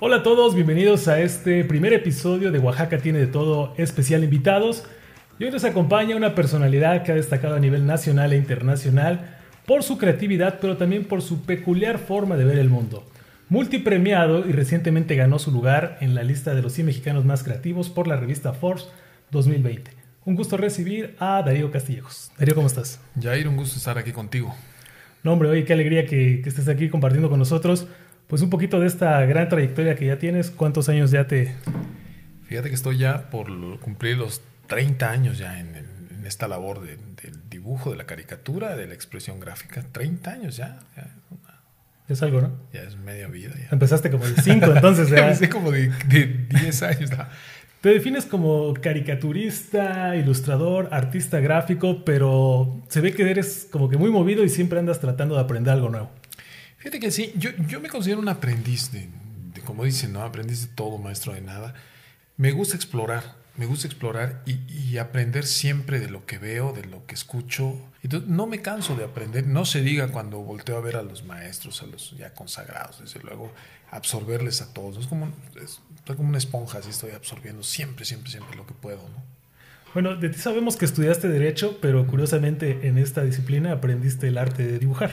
Hola a todos, bienvenidos a este primer episodio de Oaxaca tiene de todo especial invitados. Y hoy nos acompaña una personalidad que ha destacado a nivel nacional e internacional por su creatividad, pero también por su peculiar forma de ver el mundo. Multipremiado y recientemente ganó su lugar en la lista de los 100 mexicanos más creativos por la revista Forbes 2020. Un gusto recibir a Darío Castillejos. Darío, ¿cómo estás? Jair, un gusto estar aquí contigo. No, hombre, oye, qué alegría que, que estés aquí compartiendo con nosotros pues un poquito de esta gran trayectoria que ya tienes. ¿Cuántos años ya te...? Fíjate que estoy ya por cumplir los 30 años ya en, en esta labor de, del dibujo, de la caricatura, de la expresión gráfica. 30 años ya. ya es algo, ¿no? Ya es media vida. Ya. Empezaste como de 5, entonces ya... Empecé como de 10 años. ¿no? Te defines como caricaturista, ilustrador, artista gráfico, pero se ve que eres como que muy movido y siempre andas tratando de aprender algo nuevo. Fíjate que sí, yo, yo me considero un aprendiz de, como dicen, ¿no? Aprendiz de todo, maestro de nada. Me gusta explorar, me gusta explorar y, y, aprender siempre de lo que veo, de lo que escucho. Entonces, no me canso de aprender, no se diga cuando volteo a ver a los maestros, a los ya consagrados, desde luego, absorberles a todos. Es como, es, estoy como una esponja, así estoy absorbiendo siempre, siempre, siempre lo que puedo, ¿no? Bueno, de ti sabemos que estudiaste Derecho, pero curiosamente en esta disciplina aprendiste el arte de dibujar.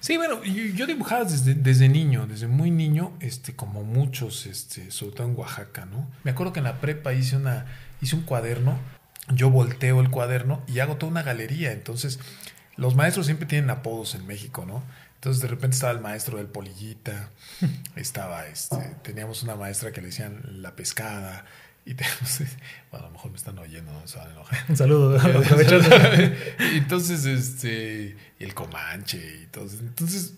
Sí, bueno, yo, yo dibujaba desde, desde, niño, desde muy niño, este, como muchos, este, sobre todo en Oaxaca, ¿no? Me acuerdo que en la prepa hice una, hice un cuaderno, yo volteo el cuaderno y hago toda una galería. Entonces, los maestros siempre tienen apodos en México, ¿no? Entonces de repente estaba el maestro del polillita, estaba, este, teníamos una maestra que le decían la pescada, y tenemos, bueno, a lo mejor me están oyendo, no se van a enojar. Un saludo, Entonces, este, y el comanche y todo. Entonces.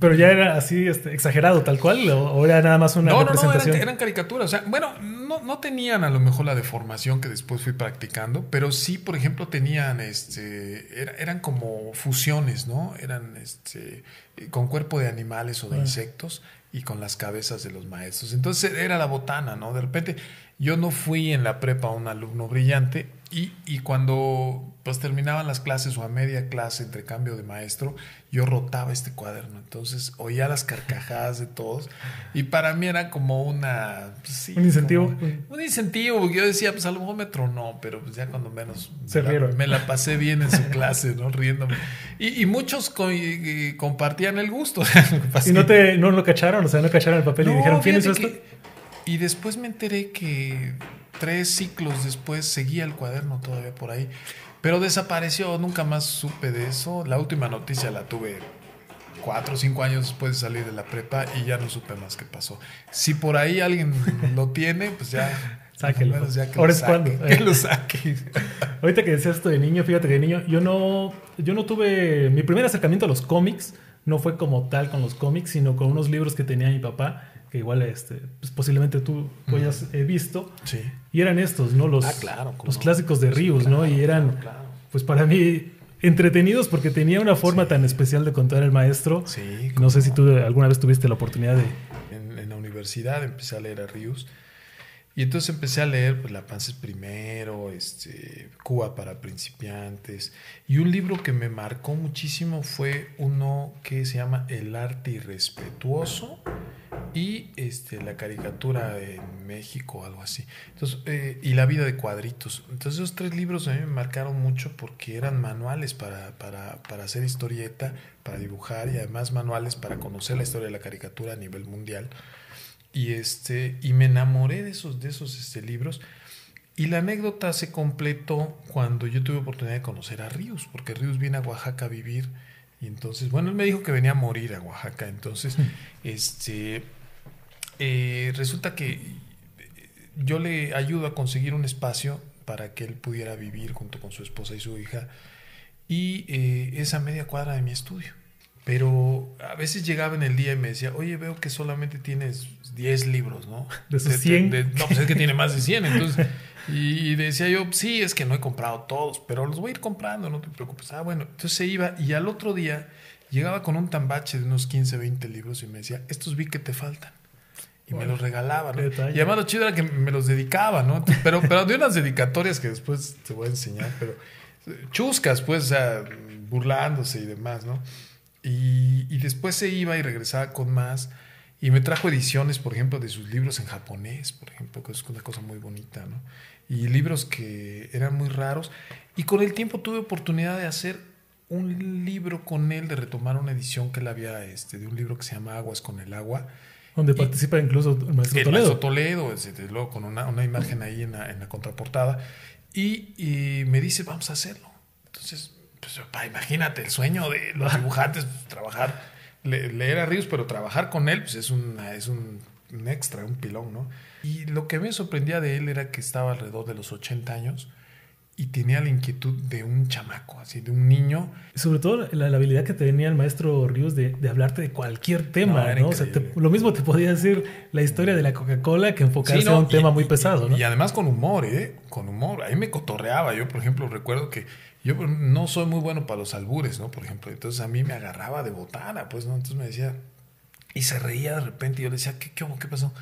Pero ya era así este, exagerado, tal cual, o, era nada más una no, representación. No, no, eran, eran, caricaturas. O sea, bueno, no, no tenían a lo mejor la deformación que después fui practicando, pero sí, por ejemplo, tenían, este, era, eran como fusiones, ¿no? Eran, este, con cuerpo de animales o de ah. insectos y con las cabezas de los maestros. Entonces era la botana, ¿no? De repente yo no fui en la prepa un alumno brillante y, y, cuando pues terminaban las clases o a media clase entre cambio de maestro, yo rotaba este cuaderno. Entonces oía las carcajadas de todos y para mí era como una... Pues, sí, un incentivo. un incentivo, porque yo decía, pues a lo mejor me tronó, pero pues ya cuando menos Se me. La, me la pasé bien en su clase, ¿no? Riéndome. Y, y muchos co y, compartían el gusto. ¿Y no, te, no lo cacharon? O sea, no cacharon el papel no, y dijeron, ¿quién hizo esto? Y después me enteré que tres ciclos después seguía el cuaderno todavía por ahí. Pero desapareció, nunca más supe de eso. La última noticia la tuve cuatro o cinco años después de salir de la prepa y ya no supe más qué pasó. Si por ahí alguien lo tiene, pues ya... Sáquelo. Ya que Ahora lo es cuando. que lo saque. Ahorita que decías esto de niño, fíjate que de niño, yo no, yo no tuve. Mi primer acercamiento a los cómics no fue como tal con los cómics, sino con unos libros que tenía mi papá que igual este, pues posiblemente tú, tú hayas eh, visto. Sí. Y eran estos, ¿no? Los, ah, claro, los no? clásicos de Ríos, claro, ¿no? Y eran, claro. pues para mí, entretenidos porque tenía una forma sí. tan especial de contar el maestro. Sí. No sé si tú alguna vez tuviste la oportunidad de... En, en la universidad empecé a leer a Ríos. Y entonces empecé a leer pues, La Panza es primero, este, Cuba para principiantes. Y un libro que me marcó muchísimo fue uno que se llama El arte irrespetuoso y este, la caricatura en México, algo así. Entonces, eh, y la vida de cuadritos. Entonces, esos tres libros a mí me marcaron mucho porque eran manuales para, para, para hacer historieta, para dibujar y además manuales para conocer la historia de la caricatura a nivel mundial. Y, este, y me enamoré de esos, de esos este, libros. Y la anécdota se completó cuando yo tuve oportunidad de conocer a Ríos, porque Ríos viene a Oaxaca a vivir. Y entonces, bueno, él me dijo que venía a morir a Oaxaca. Entonces, este, eh, resulta que yo le ayudo a conseguir un espacio para que él pudiera vivir junto con su esposa y su hija. Y eh, esa media cuadra de mi estudio. Pero a veces llegaba en el día y me decía, oye, veo que solamente tienes 10 libros, ¿no? De sus 100. De, de, no, pues es que tiene más de 100. Entonces, y decía yo, sí, es que no he comprado todos, pero los voy a ir comprando, no te preocupes. Ah, bueno, entonces se iba y al otro día llegaba con un tambache de unos 15, 20 libros y me decía, estos vi que te faltan. Y bueno, me los regalaba, ¿no? Y además lo chido era que me los dedicaba, ¿no? Pero, pero de unas dedicatorias que después te voy a enseñar, pero chuscas, pues, o sea, burlándose y demás, ¿no? Y, y después se iba y regresaba con más. Y me trajo ediciones, por ejemplo, de sus libros en japonés, por ejemplo, que es una cosa muy bonita, ¿no? Y libros que eran muy raros. Y con el tiempo tuve oportunidad de hacer un libro con él, de retomar una edición que él había, este, de un libro que se llama Aguas con el agua. Donde participa incluso el maestro el Toledo. maestro Toledo, desde luego, con una, una imagen ahí en la, en la contraportada. Y, y, me dice, vamos a hacerlo. Entonces, pues, pa, imagínate el sueño de los dibujantes, pues, trabajar, le, leer a Ríos, pero trabajar con él, pues es, una, es un, un, extra, un pilón, ¿no? Y lo que me sorprendía de él era que estaba alrededor de los 80 años y tenía la inquietud de un chamaco, así, de un niño. Sobre todo la, la habilidad que tenía el maestro Ríos de, de hablarte de cualquier tema, ¿no? ¿no? O sea, te, lo mismo te podía decir la historia de la Coca-Cola que enfocarse sí, no, a un y, tema muy pesado, ¿no? Y además con humor, ¿eh? Con humor. Ahí me cotorreaba. Yo, por ejemplo, recuerdo que yo no soy muy bueno para los albures, ¿no? Por ejemplo, entonces a mí me agarraba de botana, pues, ¿no? Entonces me decía, y se reía de repente y yo le decía, ¿qué, qué, qué pasó?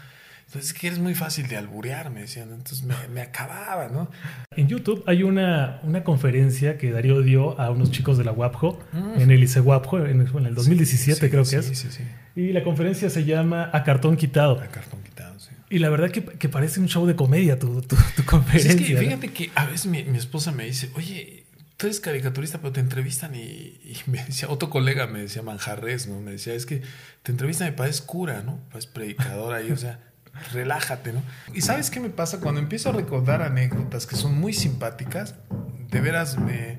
Entonces, es que eres muy fácil de alburear, me decían. Entonces me, me, acababa, ¿no? En YouTube hay una, una conferencia que Darío dio a unos chicos de la WAPJO, mm. en el ICE WAPJO, en, en el 2017 sí, creo sí, que es. Sí, sí, y la conferencia se llama A Cartón Quitado. A Cartón Quitado, sí. Y la verdad que, que parece un show de comedia tu, tu, tu conferencia. es que fíjate que a veces mi, mi esposa me dice, oye, tú eres caricaturista, pero te entrevistan y, y, me decía, otro colega me decía Manjarres, ¿no? Me decía, es que te entrevistan y pareces cura, ¿no? Pareces predicador ahí, o sea, relájate, ¿no? Y ¿sabes qué me pasa? Cuando empiezo a recordar anécdotas que son muy simpáticas, de veras me,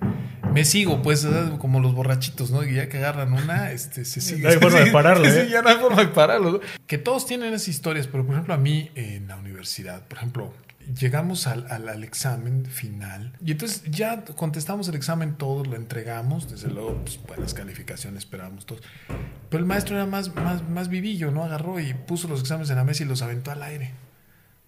me sigo, pues, como los borrachitos, ¿no? Y ya que agarran una, este, se sigue. No hay forma de pararlo, ¿eh? Sí, ya no hay forma de pararlo. ¿no? Que todos tienen esas historias, pero por ejemplo, a mí en la universidad, por ejemplo, llegamos al, al, examen final y entonces ya contestamos el examen todos, lo entregamos, desde luego pues, buenas calificaciones esperábamos todos, pero el maestro era más, más, más vivillo, ¿no? Agarró y puso los exámenes en la mesa y los aventó al aire.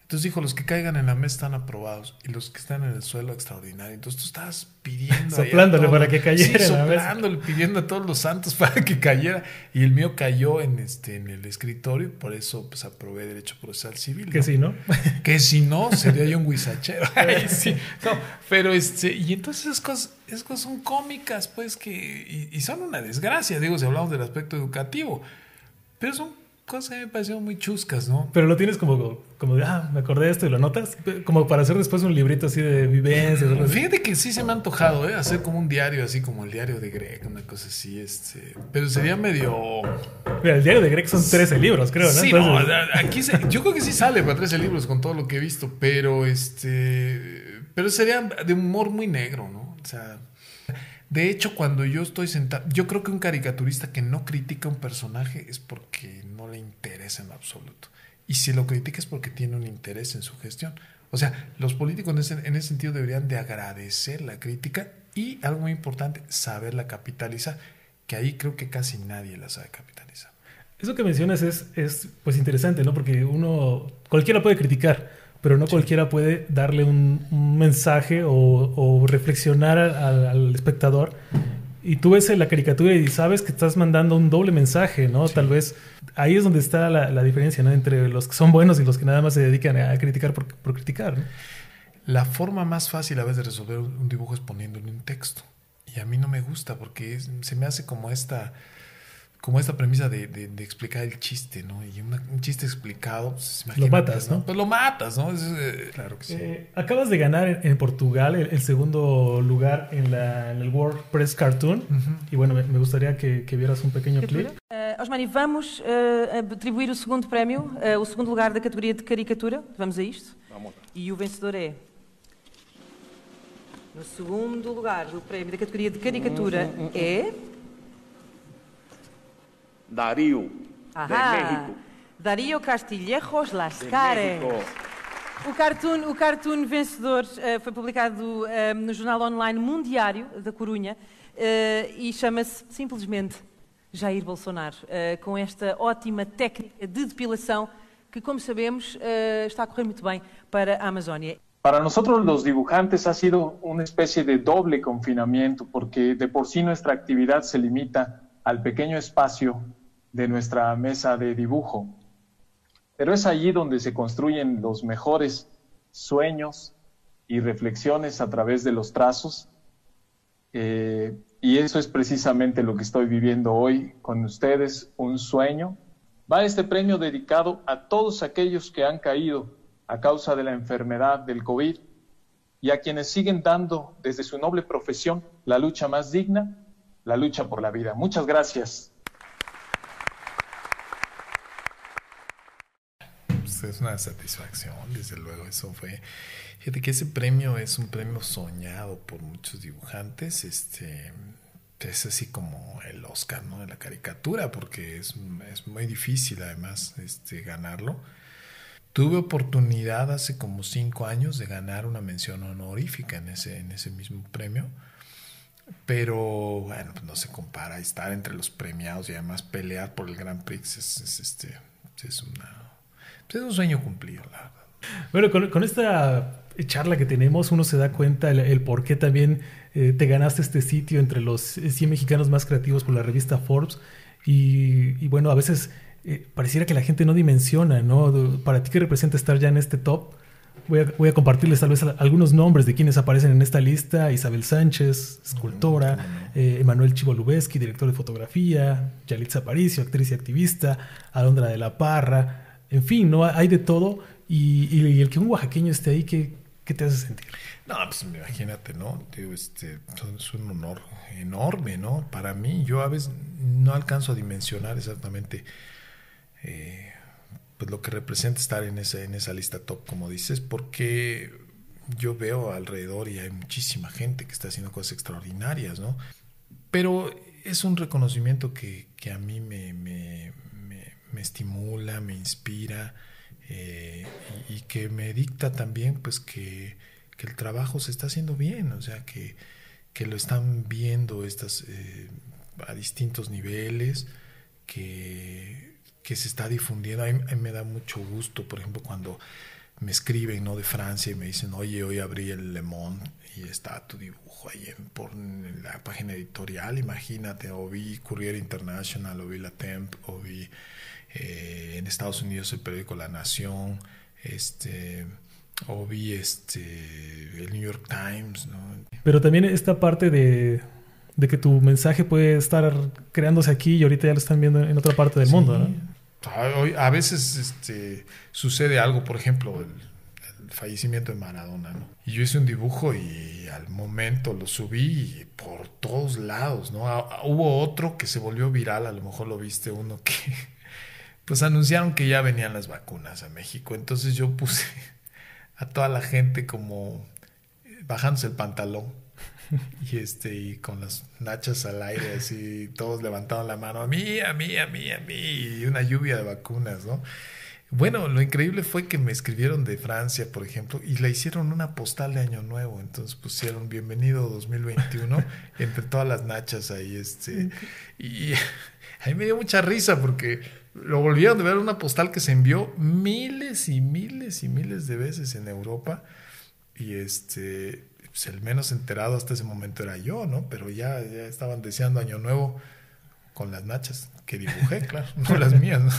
Entonces dijo, los que caigan en la mesa están aprobados y los que están en el suelo extraordinario. Entonces tú estabas pidiendo... Soplándole para que cayera. Sí, soplándole, pidiendo a todos los santos para que cayera. Y el mío cayó en, este, en el escritorio, por eso pues aprobé Derecho Procesal Civil. Que si no. Que si no, sería yo un guisachero. sí. no, pero este, y entonces esas cosas, esas cosas son cómicas, pues, que, y, y son una desgracia, digo, si hablamos del aspecto educativo. Pero son cosas que me parecieron muy chuscas, ¿no? Pero lo tienes como, como de, ah, me acordé de esto y lo notas, como para hacer después un librito así de vivencias. Fíjate que sí se me ha antojado, ¿eh? Hacer como un diario, así como el diario de Greg, una cosa así, este. Pero sería medio. Mira, el diario de Greg son 13 libros, creo, ¿no? Sí, Entonces... no, aquí se, yo creo que sí sale para 13 libros con todo lo que he visto, pero este. Pero sería de humor muy negro, ¿no? O sea. De hecho, cuando yo estoy sentado, yo creo que un caricaturista que no critica un personaje es porque no le interesa en absoluto. Y si lo critica es porque tiene un interés en su gestión. O sea, los políticos en ese, en ese sentido deberían de agradecer la crítica y, algo muy importante, saberla capitalizar, que ahí creo que casi nadie la sabe capitalizar. Eso que mencionas es, es pues interesante, ¿no? Porque uno, cualquiera puede criticar, pero no sí. cualquiera puede darle un, un mensaje o, o reflexionar al, al, espectador. Y tú ves la caricatura y sabes que estás mandando un doble mensaje, ¿no? Sí. Tal vez ahí es donde está la, la, diferencia, ¿no? Entre los que son buenos y los que nada más se dedican a criticar por, por criticar, ¿no? La forma más fácil a veces de resolver un dibujo es poniéndole un texto. Y a mí no me gusta porque es, se me hace como esta como esta premisa de, de, de, explicar el chiste, ¿no? Y una, un chiste explicado, pues, lo matas, ¿no? Pues lo matas, ¿no? Es, eh, claro que sí. Eh, acabas de ganar en, en Portugal el, el, segundo lugar en, la, en el WordPress Cartoon. Uh -huh. Y bueno, me, me gustaría que, que, vieras un pequeño clip. Uh, Osmani, vamos uh, atribuir o segundo prémio, uh, o segundo lugar da categoria de caricatura. Vamos a isto? Vamos. E o vencedor é. No segundo lugar do prémio da categoria de caricatura uh -huh. é. Darío, Ajá. de México. Darío Castillejos Lascares. O cartoon, o cartoon vencedor uh, foi publicado uh, no jornal online Mundiário da Corunha uh, e chama-se simplesmente Jair Bolsonaro, com esta ótima técnica de depilação que, como sabemos, está a correr muito bem para a Amazônia. Para nosotros los dibujantes ha sido una especie de doble confinamiento porque de por sí nuestra actividad se limita al pequeño espacio de nuestra mesa de dibujo. Pero es allí donde se construyen los mejores sueños y reflexiones a través de los trazos. Eh, y eso es precisamente lo que estoy viviendo hoy con ustedes, un sueño. Va este premio dedicado a todos aquellos que han caído a causa de la enfermedad del COVID y a quienes siguen dando desde su noble profesión la lucha más digna, la lucha por la vida. Muchas gracias. Es una satisfacción, desde luego, eso fue. Fíjate que ese premio es un premio soñado por muchos dibujantes, este es así como el Oscar, ¿no? De la caricatura, porque es, es muy difícil además este, ganarlo. Tuve oportunidad hace como cinco años de ganar una mención honorífica en ese, en ese mismo premio, pero bueno, pues no se compara. Estar entre los premiados y además pelear por el Grand Prix es, este, es, una, es un sueño cumplido, la verdad. Bueno, con, con, esta charla que tenemos, uno se da cuenta el, el por qué también eh, te ganaste este sitio entre los 100 mexicanos más creativos por la revista Forbes. Y, y bueno, a veces eh, pareciera que la gente no dimensiona, ¿no? Para ti, ¿qué representa estar ya en este top? Voy a, voy a, compartirles tal vez algunos nombres de quienes aparecen en esta lista. Isabel Sánchez, escultora, eh, Emanuel Chivo Lubeski, director de fotografía, Yalitza Aparicio, actriz y activista, Alondra de la Parra, en fin, ¿no? Hay de todo. Y, el que un oaxaqueño esté ahí, ¿qué, te hace sentir? No, pues imagínate, ¿no? Este, es un honor enorme, ¿no? Para mí, yo a veces no alcanzo a dimensionar exactamente eh, pues lo que representa estar en esa, lista top, como dices, porque yo veo alrededor y hay muchísima gente que está haciendo cosas extraordinarias, ¿no? Pero es un reconocimiento que, a mí me, me, estimula, me inspira eh, y, que me dicta también pues que, que, el trabajo se está haciendo bien, o sea, que, que lo están viendo estas, eh, a distintos niveles, que que se está difundiendo. A mí, me da mucho gusto, por ejemplo, cuando me escriben ¿no? de Francia y me dicen, oye, hoy abrí el Le Monde y está tu dibujo ahí en, por, en la página editorial, imagínate, o vi Courier International, o vi La Temp, o vi eh, en Estados Unidos el periódico La Nación, este o vi este el New York Times, ¿no? Pero también esta parte de, de que tu mensaje puede estar creándose aquí y ahorita ya lo están viendo en otra parte del sí. mundo, ¿no? A veces este, sucede algo, por ejemplo, el, el, fallecimiento de Maradona, ¿no? Y yo hice un dibujo y al momento lo subí por todos lados, ¿no? Hubo otro que se volvió viral, a lo mejor lo viste uno que, pues anunciaron que ya venían las vacunas a México, entonces yo puse a toda la gente como bajándose el pantalón y este y con las nachas al aire así todos levantaron la mano a mí a mí a mí a mí y una lluvia de vacunas no bueno lo increíble fue que me escribieron de Francia por ejemplo y le hicieron una postal de año nuevo. Entonces pusieron bienvenido 2021 entre todas las nachas ahí este y a mí me dio mucha risa porque lo volvieron de ver una postal que se envió miles y miles y miles de veces en Europa y este pues el menos enterado hasta ese momento era yo, ¿no? Pero ya, ya estaban deseando Año Nuevo con las nachas que dibujé, claro, no las mías. ¿no?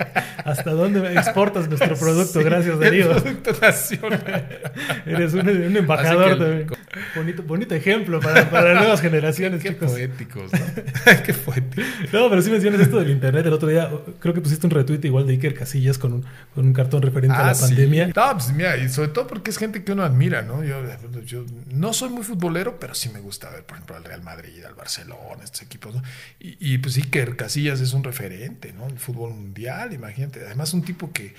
¿Hasta dónde exportas nuestro producto? Sí, Gracias, Darío. Producto nacional. Eres un, un embajador el, también. Bonito, bonito ejemplo para, para nuevas generaciones, qué, chicos. poéticos, ¿no? qué poéticos. No, pero sí mencionas esto del internet. El otro día creo que pusiste un retweet igual de Iker Casillas con un, con un cartón referente ah, a la sí. pandemia. No, pues mira, y sobre todo porque es gente que uno admira, ¿no? Yo, yo no soy muy futbolero, pero sí me gusta ver, por ejemplo, al Real Madrid, al Barcelona, estos equipos, ¿no? Y, y pues Iker Casillas es un referente, ¿no? El fútbol mundial, imagínate. Además, un tipo que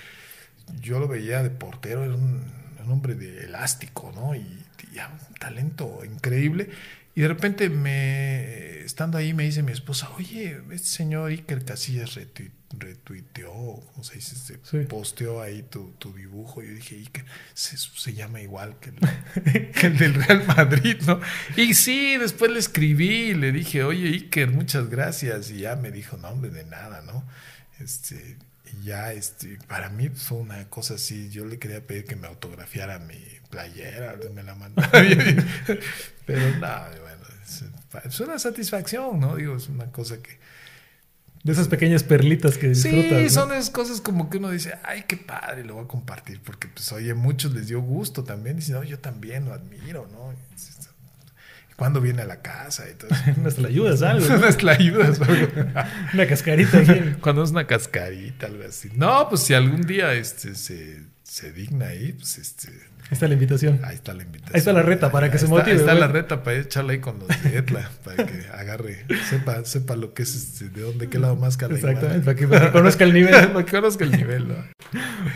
yo lo veía de portero, era un, hombre de elástico, ¿no? Y, y un talento increíble. Y de repente, me, estando ahí, me dice mi esposa, oye, este señor Iker Casillas retuiteó, ¿cómo se dice? Se sí. posteó ahí tu, tu, dibujo. Yo dije, Iker, se, se llama igual que el, que el, del Real Madrid, ¿no? Y sí, después le escribí y le dije, oye, Iker, muchas gracias. Y ya me dijo, no, hombre, de nada, ¿no? Este, y ya, este, para mí fue una cosa así. Yo le quería pedir que me autografiara mi playera, me la mandaba. Pero nada, bueno, es, es, una satisfacción, ¿no? Digo, es una cosa que. De esas pequeñas perlitas que disfrutas. Sí, ¿no? son esas cosas como que uno dice, ay, qué padre, lo voy a compartir, porque pues oye, muchos les dio gusto también, y dicen, no, yo también lo admiro, ¿no? cuando viene a la casa y todo ayudas algo. ¿no? Una cascarita aquí. Cuando es una cascarita, algo así. No, pues si algún día este se, se digna ahí, pues este Ahí está la invitación. ahí está la invitación. Ahí está la reta para que Ahí se motive, Ahí está güey. la reta para echarla ahí con los de Etla, para que agarre, sepa, sepa lo que es este, de dónde, qué lado más cala Exactamente, para que, para que conozca el nivel. para que conozca el nivel, ¿no?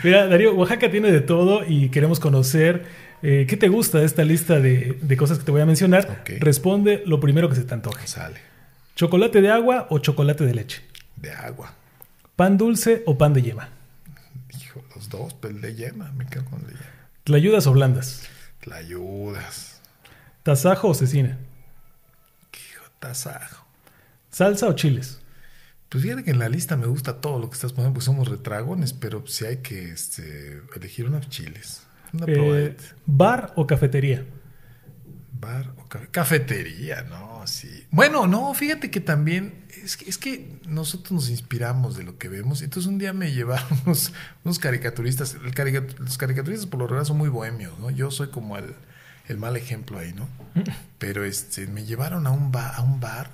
Mira, Darío, Oaxaca tiene de todo y queremos conocer eh, qué te gusta de esta lista de, de cosas que te voy a mencionar. Responde lo primero que se te antoje. Sale ¿Chocolate de agua o chocolate de leche? de agua. ¿Pan dulce o pan de yema? Los dos, pero el de yema, me quedo con el de yema. ¿Tlayudas o blandas? La ayudas. ¿Tasajo o cecina? Hijo, tasajo. ¿Salsa o chiles? Pues fíjate que en la lista me gusta todo lo que estás poniendo, pues somos retragones, pero si hay que este, elegir unos chiles. Una Eh. ¿Bar o cafetería? Bar o ca- cafetería, no, sí. Bueno, no, fíjate que también es que, nosotros nos inspiramos de lo que vemos. Entonces un día me llevaron unos, caricaturistas. Los caricaturistas por lo general son muy bohemios, ¿no? Yo soy como el, mal ejemplo ahí, ¿no? Pero este, me llevaron a un, ba- a un bar.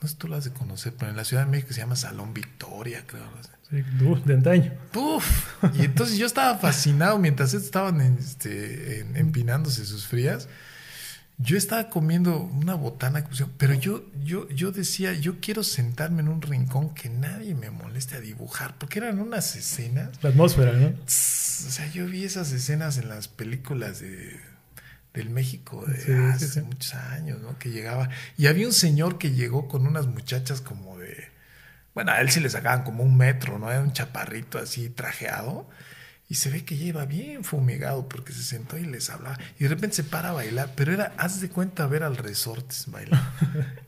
No sé si tú lo has de conocer, pero en la Ciudad de México se llama Salón Victoria, creo. De antaño. ¡Puf! Y entonces yo estaba fascinado mientras estaban en, este, en- empinándose sus frías. Yo estaba comiendo una botana, pero yo, yo, yo decía, yo quiero sentarme en un rincón que nadie me moleste a dibujar, porque eran unas escenas. La atmósfera, ¿no? tss, O sea, yo vi esas escenas en las películas de, del México de Sí, sí, hace sí. muchos años, ¿no? Que llegaba. Y había un señor que llegó con unas muchachas como de. Bueno, a él sí le sacaban como un metro, ¿no? Era un chaparrito así trajeado. Y se ve que ya iba bien fumigado porque se sentó y les hablaba. Y de repente se para a bailar. Pero era, haz de cuenta, ver al resortes bailar.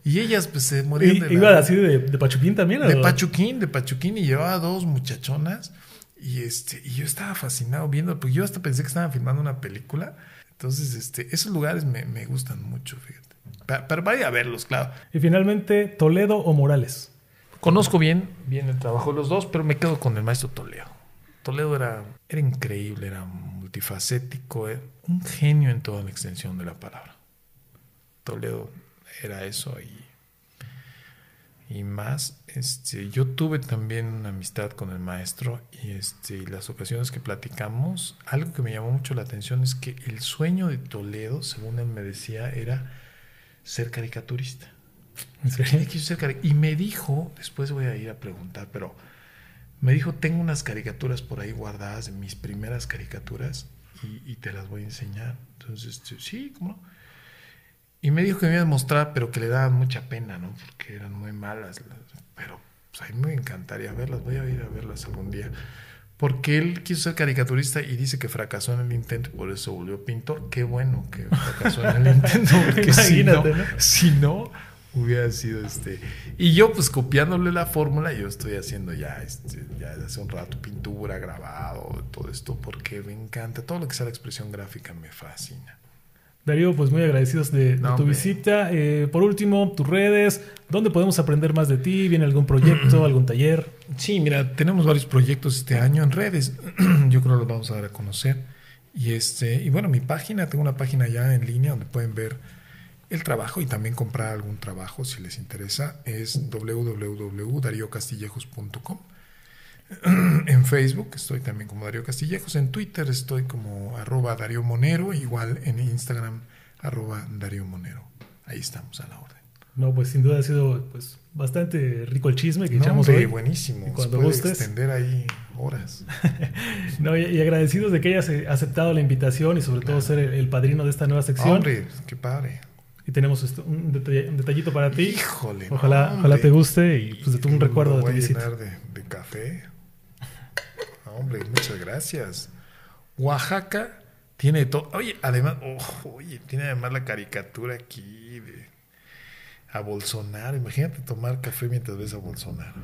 Y ellas pues se morían ¿Y- de la- ¿Iba así de, de Pachuquín también? o- de Pachuquín, de Pachuquín, y llevaba dos muchachonas. Y este, y yo estaba fascinado viendo, porque yo hasta pensé que estaban filmando una película. Entonces, este, esos lugares me, me gustan mucho, fíjate. Pero vaya a verlos, claro. Y finalmente, ¿Toledo o Morales? Conozco bien, bien el trabajo de los dos, pero me quedo con el maestro Toledo. Toledo era, era increíble, era multifacético, era un genio en toda la extensión de la palabra. Toledo era eso y, y más. Este, yo tuve también una amistad con el maestro y, este, y las ocasiones que platicamos, algo que me llamó mucho la atención es que el sueño de Toledo, según él me decía, era ser caricaturista. Ser cari- Y me dijo, después voy a ir a preguntar, pero me dijo, tengo unas caricaturas por ahí guardadas, mis primeras caricaturas, y, y te las voy a enseñar. Entonces, este, sí, ¿cómo no? Y me dijo que me iba a mostrar, pero que le daban mucha pena, ¿no? Porque eran muy malas. las- Pero pues, a mí me encantaría verlas, voy a ir a verlas algún día. Porque él quiso ser caricaturista y dice que fracasó en el intento y por eso volvió pintor. Qué bueno que fracasó en el intento, porque si ¿no? si no, hubiera sido este. Y yo, pues copiándole la fórmula, yo estoy haciendo ya, este, ya hace un rato pintura, grabado, todo esto, porque me encanta. Todo lo que sea la expresión gráfica me fascina. Darío, pues muy agradecidos de, tu visita. Eh, por último, tus redes, ¿dónde podemos aprender más de ti? ¿Viene algún proyecto, algún taller? Sí, mira, tenemos varios proyectos este año en redes. Yo creo que los vamos a dar a conocer. Y este, y bueno, mi página, tengo una página ya en línea donde pueden ver el trabajo y también comprar algún trabajo si les interesa. Es www.dariocastillejos.com. En Facebook estoy también como Darío Castillejos. En Twitter estoy como arroba Darío Monero. Igual en Instagram arroba Darío Monero. Ahí estamos a la orden. No, pues sin duda ha sido pues bastante rico el chisme que No, echamos hombre, hoy. buenísimo. Y cuando puede gustes. extender ahí horas. No, y, y agradecidos de que hayas eh, aceptado la invitación y sobre todo ser el, el padrino de esta nueva sección. Hombre, qué padre. Y tenemos esto- un, detalle- un detallito para ti. Híjole. Ojalá, no, ojalá te guste y pues de tu un recuerdo de tu visita. de, de café. No, hombre, muchas gracias. Oaxaca tiene todo. Oye, además, oh, oye, tiene además la caricatura aquí de a Bolsonaro. Imagínate tomar café mientras ves a Bolsonaro.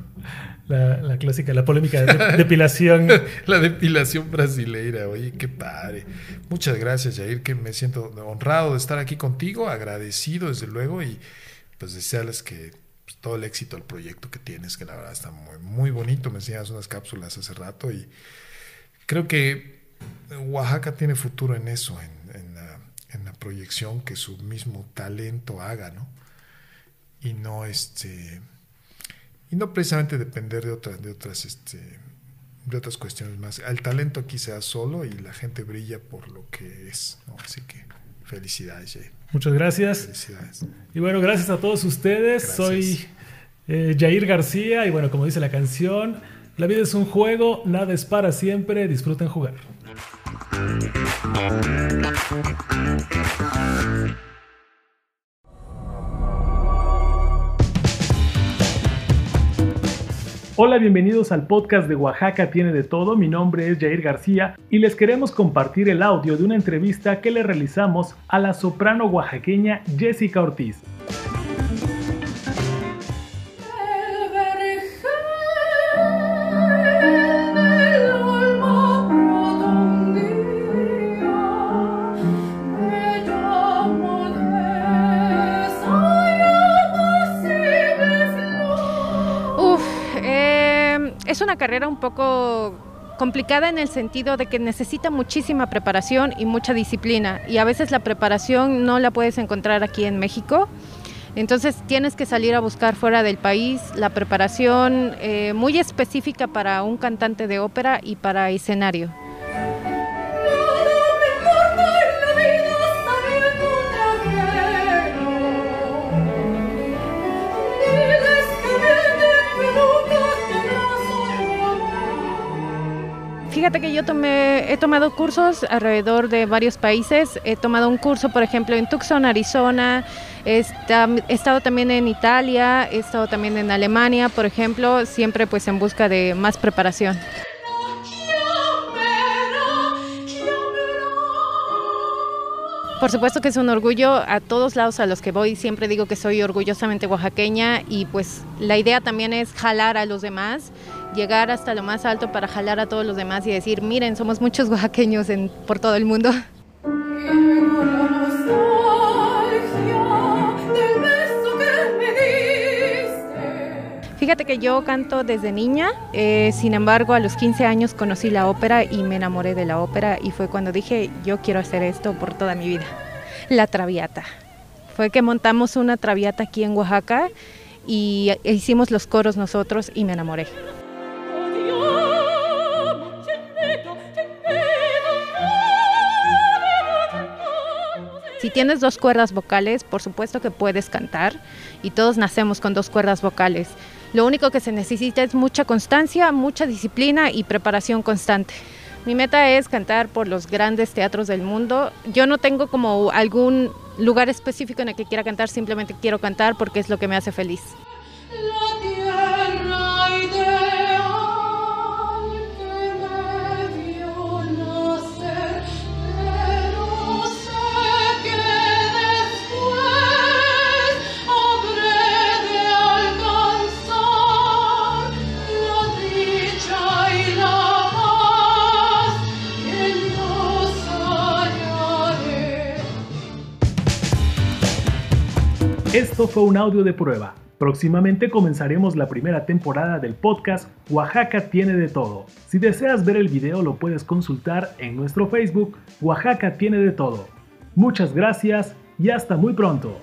La, la clásica, la polémica de depilación. La depilación brasileira, oye, qué padre. Muchas gracias, Jair, que me siento honrado de estar aquí contigo, agradecido desde luego y pues desearles que pues, todo el éxito al proyecto que tienes, que la verdad está muy, muy bonito. Me enseñas unas cápsulas hace rato y creo que Oaxaca tiene futuro en eso, en, en, en la proyección que su mismo talento haga, ¿no? Y no este y no precisamente depender de otras de otras este de otras cuestiones más. El talento aquí se da solo y la gente brilla por lo que es, ¿no? Así que felicidades, Jair. Muchas gracias. Felicidades. Y bueno, gracias a todos ustedes. Gracias. Soy eh, Jair García y bueno, como dice la canción, la vida es un juego, nada es para siempre, disfruten jugar. Hola, bienvenidos al podcast de Oaxaca tiene de todo. Mi nombre es Jair García y les queremos compartir el audio de una entrevista que le realizamos a la soprano oaxaqueña Jessica Ortiz. Carrera un poco complicada en el sentido de que necesita muchísima preparación y mucha disciplina y a veces la preparación no la puedes encontrar aquí en México. Entonces tienes que salir a buscar fuera del país la preparación eh, muy específica para un cantante de ópera y para escenario. Fíjate que yo tomé, he tomado cursos alrededor de varios países. He tomado un curso, por ejemplo, en Tucson, Arizona. He, esta- he estado también en Italia. He estado también en Alemania, por ejemplo, siempre pues en busca de más preparación. Por supuesto que es un orgullo a todos lados a los que voy. Siempre digo que soy orgullosamente oaxaqueña y pues la idea también es jalar a los demás, llegar hasta lo más alto para jalar a todos los demás y decir, miren, somos muchos oaxaqueños en, por todo el mundo. Fíjate que yo canto desde niña, eh, sin embargo a los 15 años conocí la ópera y me enamoré de la ópera y fue cuando dije, yo quiero hacer esto por toda mi vida. La Traviata. Fue que montamos una Traviata aquí en Oaxaca y hicimos los coros nosotros y me enamoré. Si tienes dos cuerdas vocales, por supuesto que puedes cantar y todos nacemos con dos cuerdas vocales. Lo único que se necesita es mucha constancia, mucha disciplina y preparación constante. Mi meta es cantar por los grandes teatros del mundo. Yo no tengo como algún lugar específico en el que quiera cantar, simplemente quiero cantar porque es lo que me hace feliz. Esto fue un audio de prueba. Próximamente comenzaremos la primera temporada del podcast Oaxaca tiene de todo. Si deseas ver el video lo puedes consultar en nuestro Facebook Oaxaca tiene de todo. Muchas gracias y hasta muy pronto.